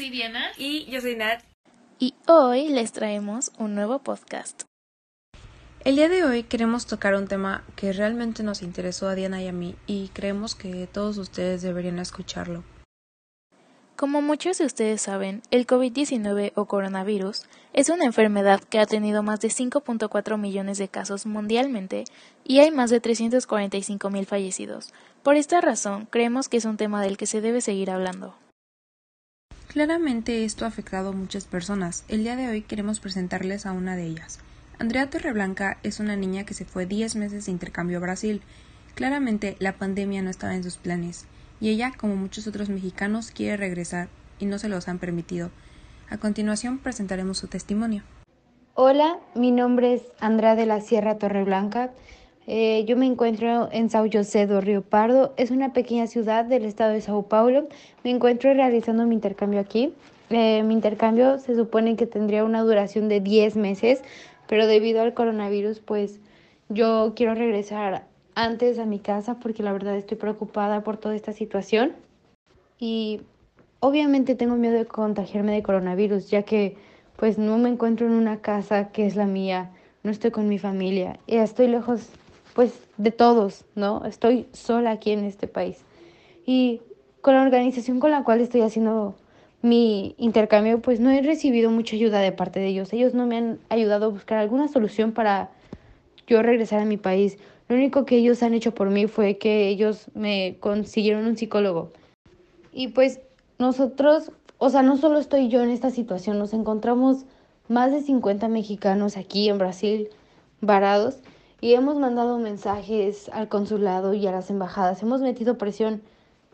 Soy Diana. Y yo soy Nat. Y hoy les traemos un nuevo podcast. El día de hoy queremos tocar un tema que realmente nos interesó a Diana y a mí y creemos que todos ustedes deberían escucharlo. Como muchos de ustedes saben, el COVID-19 o coronavirus es una enfermedad que ha tenido más de 5.4 millones de casos mundialmente y hay más de 345 mil fallecidos. Por esta razón, creemos que es un tema del que se debe seguir hablando. Claramente esto ha afectado a muchas personas. El día de hoy queremos presentarles a una de ellas. Andrea Torreblanca es una niña que se fue 10 meses de intercambio a Brasil. Claramente la pandemia no estaba en sus planes y ella, como muchos otros mexicanos, quiere regresar y no se los han permitido. A continuación presentaremos su testimonio. Hola, mi nombre es Andrea de la Sierra Torreblanca. Eh, yo me encuentro en Sao José do Río Pardo. Es una pequeña ciudad del estado de Sao Paulo. Me encuentro realizando mi intercambio aquí. Eh, mi intercambio se supone que tendría una duración de 10 meses, pero debido al coronavirus, pues yo quiero regresar antes a mi casa porque la verdad estoy preocupada por toda esta situación. Y obviamente tengo miedo de contagiarme de coronavirus, ya que pues no me encuentro en una casa que es la mía, no estoy con mi familia, estoy lejos pues de todos, ¿no? Estoy sola aquí en este país. Y con la organización con la cual estoy haciendo mi intercambio, pues no he recibido mucha ayuda de parte de ellos. Ellos no me han ayudado a buscar alguna solución para yo regresar a mi país. Lo único que ellos han hecho por mí fue que ellos me consiguieron un psicólogo. Y pues nosotros, o sea, no solo estoy yo en esta situación, nos encontramos más de 50 mexicanos aquí en Brasil varados y hemos mandado mensajes al consulado y a las embajadas, hemos metido presión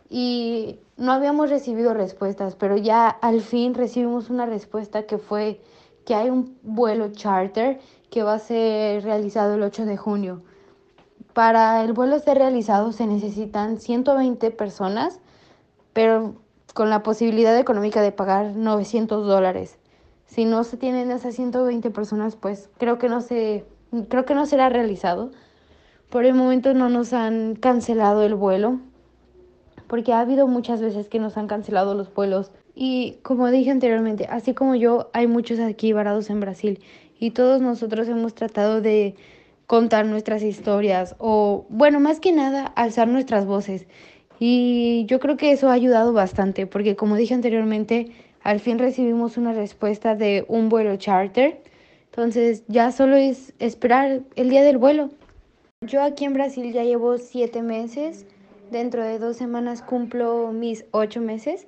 y no habíamos recibido respuestas, pero ya al fin recibimos una respuesta que fue que hay un vuelo charter que va a ser realizado el 8 de junio. Para el vuelo ser realizado se necesitan 120 personas, pero con la posibilidad económica de pagar 900 dólares. Si no se tienen esas 120 personas, pues creo que no se, creo que no será realizado. Por el momento no nos han cancelado el vuelo, porque ha habido muchas veces que nos han cancelado los vuelos. Y como dije anteriormente, así como yo, hay muchos aquí varados en Brasil y todos nosotros hemos tratado de contar nuestras historias o, bueno, más que nada, alzar nuestras voces. Y yo creo que eso ha ayudado bastante, porque como dije anteriormente, al fin recibimos una respuesta de un vuelo charter. Entonces ya solo es esperar el día del vuelo. Yo aquí en Brasil ya llevo siete meses. Dentro de dos semanas cumplo mis ocho meses.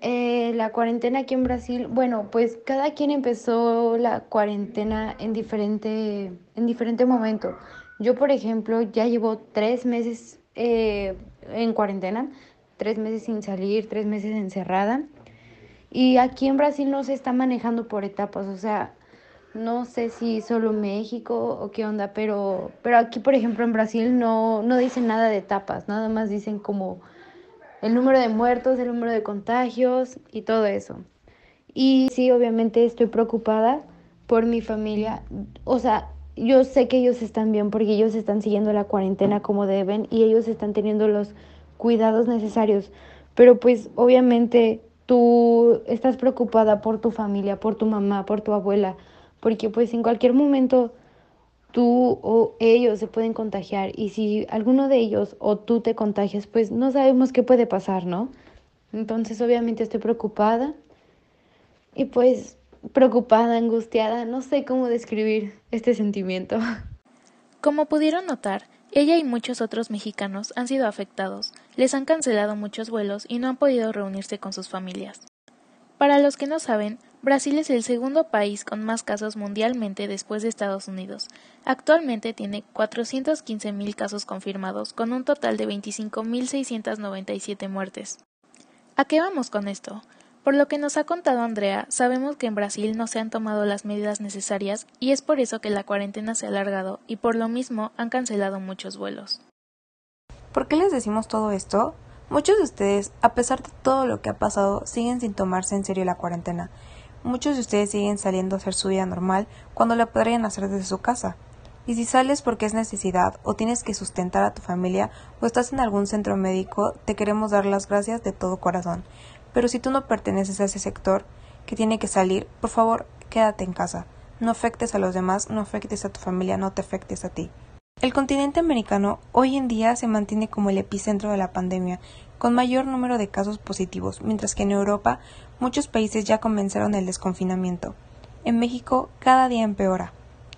Eh, la cuarentena aquí en Brasil, bueno, pues cada quien empezó la cuarentena en diferente, en diferente momento. Yo, por ejemplo, ya llevo tres meses eh, en cuarentena, tres meses sin salir, tres meses encerrada. Y aquí en Brasil no se está manejando por etapas, o sea, no sé si solo México o qué onda, pero, pero aquí, por ejemplo, en Brasil no, no dicen nada de etapas, nada más dicen como el número de muertos, el número de contagios y todo eso. Y sí, obviamente estoy preocupada por mi familia. O sea, yo sé que ellos están bien porque ellos están siguiendo la cuarentena como deben y ellos están teniendo los cuidados necesarios. Pero pues obviamente tú estás preocupada por tu familia, por tu mamá, por tu abuela, porque pues en cualquier momento tú o ellos se pueden contagiar y si alguno de ellos o tú te contagias, pues no sabemos qué puede pasar, ¿no? Entonces obviamente estoy preocupada y pues preocupada, angustiada, no sé cómo describir este sentimiento. Como pudieron notar, ella y muchos otros mexicanos han sido afectados, les han cancelado muchos vuelos y no han podido reunirse con sus familias. Para los que no saben, Brasil es el segundo país con más casos mundialmente después de Estados Unidos. Actualmente tiene 415.000 casos confirmados, con un total de 25.697 muertes. ¿A qué vamos con esto? Por lo que nos ha contado Andrea, sabemos que en Brasil no se han tomado las medidas necesarias y es por eso que la cuarentena se ha alargado y por lo mismo han cancelado muchos vuelos. ¿Por qué les decimos todo esto? Muchos de ustedes, a pesar de todo lo que ha pasado, siguen sin tomarse en serio la cuarentena. Muchos de ustedes siguen saliendo a hacer su vida normal cuando la podrían hacer desde su casa. Y si sales porque es necesidad o tienes que sustentar a tu familia o estás en algún centro médico, te queremos dar las gracias de todo corazón. Pero si tú no perteneces a ese sector que tiene que salir, por favor, quédate en casa. No afectes a los demás, no afectes a tu familia, no te afectes a ti. El continente americano hoy en día se mantiene como el epicentro de la pandemia, con mayor número de casos positivos, mientras que en Europa muchos países ya comenzaron el desconfinamiento. En México cada día empeora.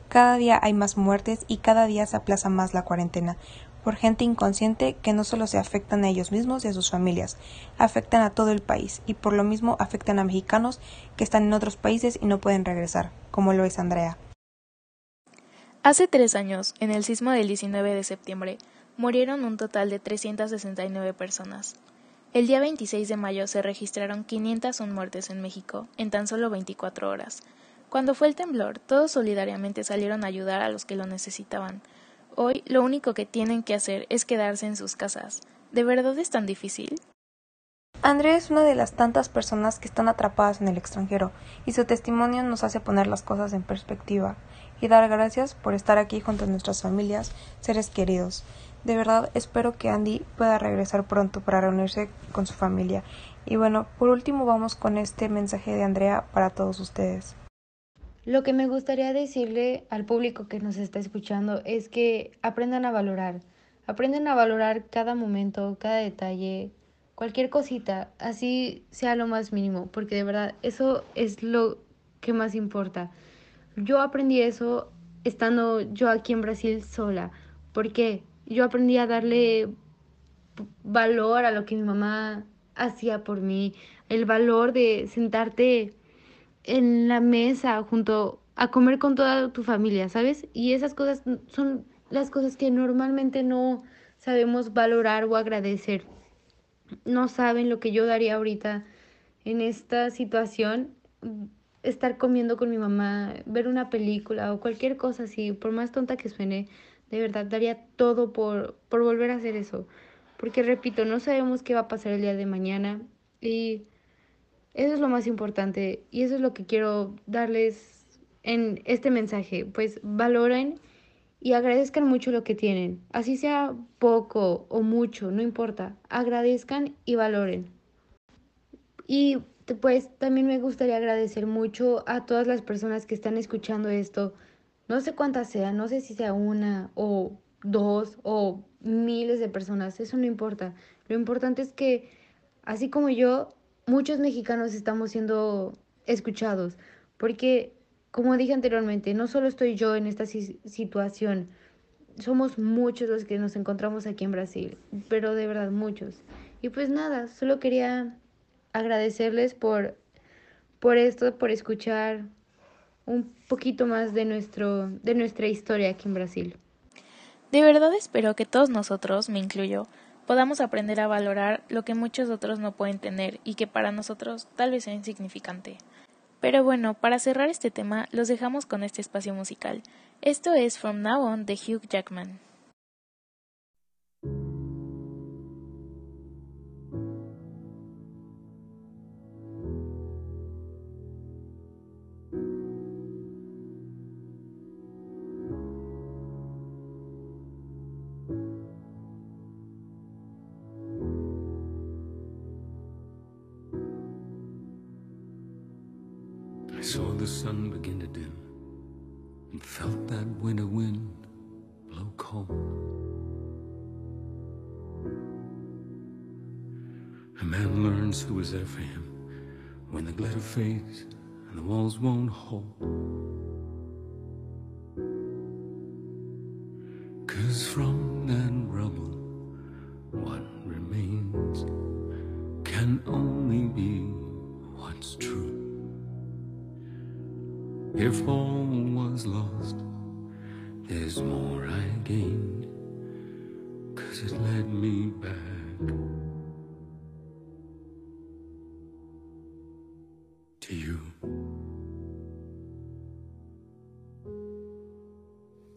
Cada día hay más muertes y cada día se aplaza más la cuarentena, por gente inconsciente que no solo se afectan a ellos mismos y a sus familias, afectan a todo el país y por lo mismo afectan a mexicanos que están en otros países y no pueden regresar, como lo es Andrea. Hace tres años, en el sismo del 19 de septiembre, murieron un total de 369 personas. El día 26 de mayo se registraron 501 muertes en México en tan solo 24 horas. Cuando fue el temblor, todos solidariamente salieron a ayudar a los que lo necesitaban, Hoy lo único que tienen que hacer es quedarse en sus casas. ¿De verdad es tan difícil? Andrea es una de las tantas personas que están atrapadas en el extranjero y su testimonio nos hace poner las cosas en perspectiva y dar gracias por estar aquí junto a nuestras familias, seres queridos. De verdad espero que Andy pueda regresar pronto para reunirse con su familia. Y bueno, por último vamos con este mensaje de Andrea para todos ustedes. Lo que me gustaría decirle al público que nos está escuchando es que aprendan a valorar, aprendan a valorar cada momento, cada detalle, cualquier cosita, así sea lo más mínimo, porque de verdad eso es lo que más importa. Yo aprendí eso estando yo aquí en Brasil sola, porque yo aprendí a darle valor a lo que mi mamá hacía por mí, el valor de sentarte en la mesa junto a comer con toda tu familia, ¿sabes? Y esas cosas son las cosas que normalmente no sabemos valorar o agradecer. No saben lo que yo daría ahorita en esta situación, estar comiendo con mi mamá, ver una película o cualquier cosa así, por más tonta que suene, de verdad daría todo por, por volver a hacer eso. Porque repito, no sabemos qué va a pasar el día de mañana y eso es lo más importante y eso es lo que quiero darles en este mensaje. Pues valoren y agradezcan mucho lo que tienen. Así sea poco o mucho, no importa. Agradezcan y valoren. Y pues también me gustaría agradecer mucho a todas las personas que están escuchando esto. No sé cuántas sean, no sé si sea una o dos o miles de personas, eso no importa. Lo importante es que, así como yo, muchos mexicanos estamos siendo escuchados, porque, como dije anteriormente, no solo estoy yo en esta situación, somos muchos los que nos encontramos aquí en Brasil, pero de verdad muchos. Y pues nada, solo quería agradecerles por, por esto, por escuchar un poquito más de, nuestro, de nuestra historia aquí en Brasil. De verdad espero que todos nosotros, me incluyo, podamos aprender a valorar lo que muchos otros no pueden tener y que para nosotros tal vez sea insignificante. Pero bueno, para cerrar este tema, los dejamos con este espacio musical. Esto es From Now On de Hugh Jackman. And felt that winter wind blow cold. A man learns who was there for him when the glitter fades and the walls won't hold. Cause from that rubble, what remains can only be what's true. If all was lost, there's more I gained, cause it led me back. to you.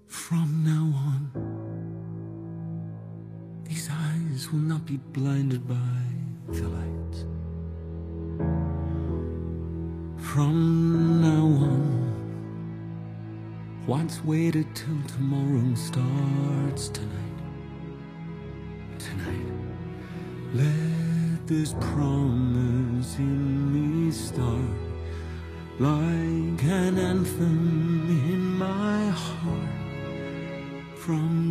From now on, these eyes will not be blinded by the light. What's waited till tomorrow starts tonight. Tonight, let this promise in me start like an anthem in my heart. From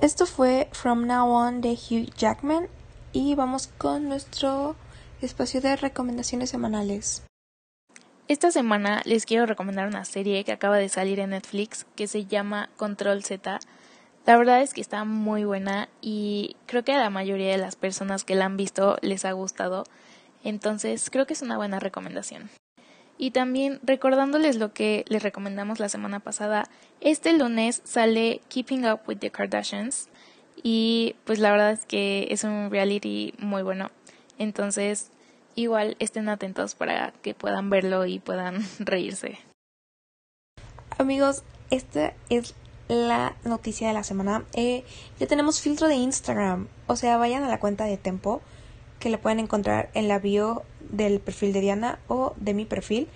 Esto fue From Now On de Hugh Jackman y vamos con nuestro espacio de recomendaciones semanales. Esta semana les quiero recomendar una serie que acaba de salir en Netflix que se llama Control Z. La verdad es que está muy buena y creo que a la mayoría de las personas que la han visto les ha gustado, entonces creo que es una buena recomendación. Y también recordándoles lo que les recomendamos la semana pasada, este lunes sale Keeping Up with the Kardashians y pues la verdad es que es un reality muy bueno. Entonces igual estén atentos para que puedan verlo y puedan reírse. Amigos, esta es la noticia de la semana. Eh, ya tenemos filtro de Instagram. O sea, vayan a la cuenta de Tempo, que la pueden encontrar en la bio del perfil de Diana o de mi perfil.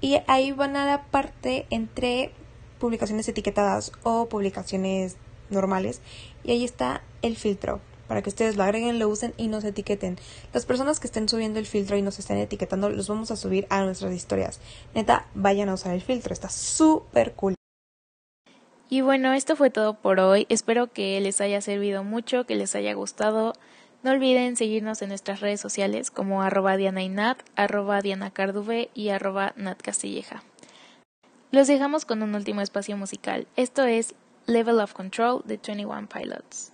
Y ahí van a la parte entre publicaciones etiquetadas o publicaciones normales. Y ahí está el filtro. Para que ustedes lo agreguen, lo usen y nos etiqueten. Las personas que estén subiendo el filtro y nos estén etiquetando, los vamos a subir a nuestras historias. Neta, vayan a usar el filtro. Está súper cool. Y bueno, esto fue todo por hoy. Espero que les haya servido mucho, que les haya gustado. No olviden seguirnos en nuestras redes sociales como arroba Diana y Nat, arroba Diana Carduve y arroba Nat Castilleja. Los dejamos con un último espacio musical. Esto es Level of Control de 21 Pilots.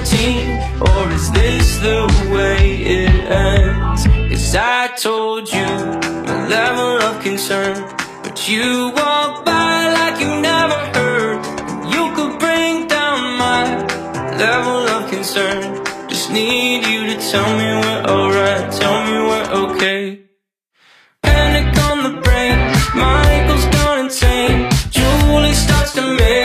Quarantine, or is this the way it ends? Cause I told you my level of concern, but you walk by like you never heard. You could bring down my level of concern. Just need you to tell me we're alright, tell me we're okay. Panic on the brain, Michael's gone insane. Julie starts to make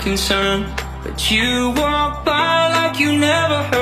concern, but you walk by like you never heard.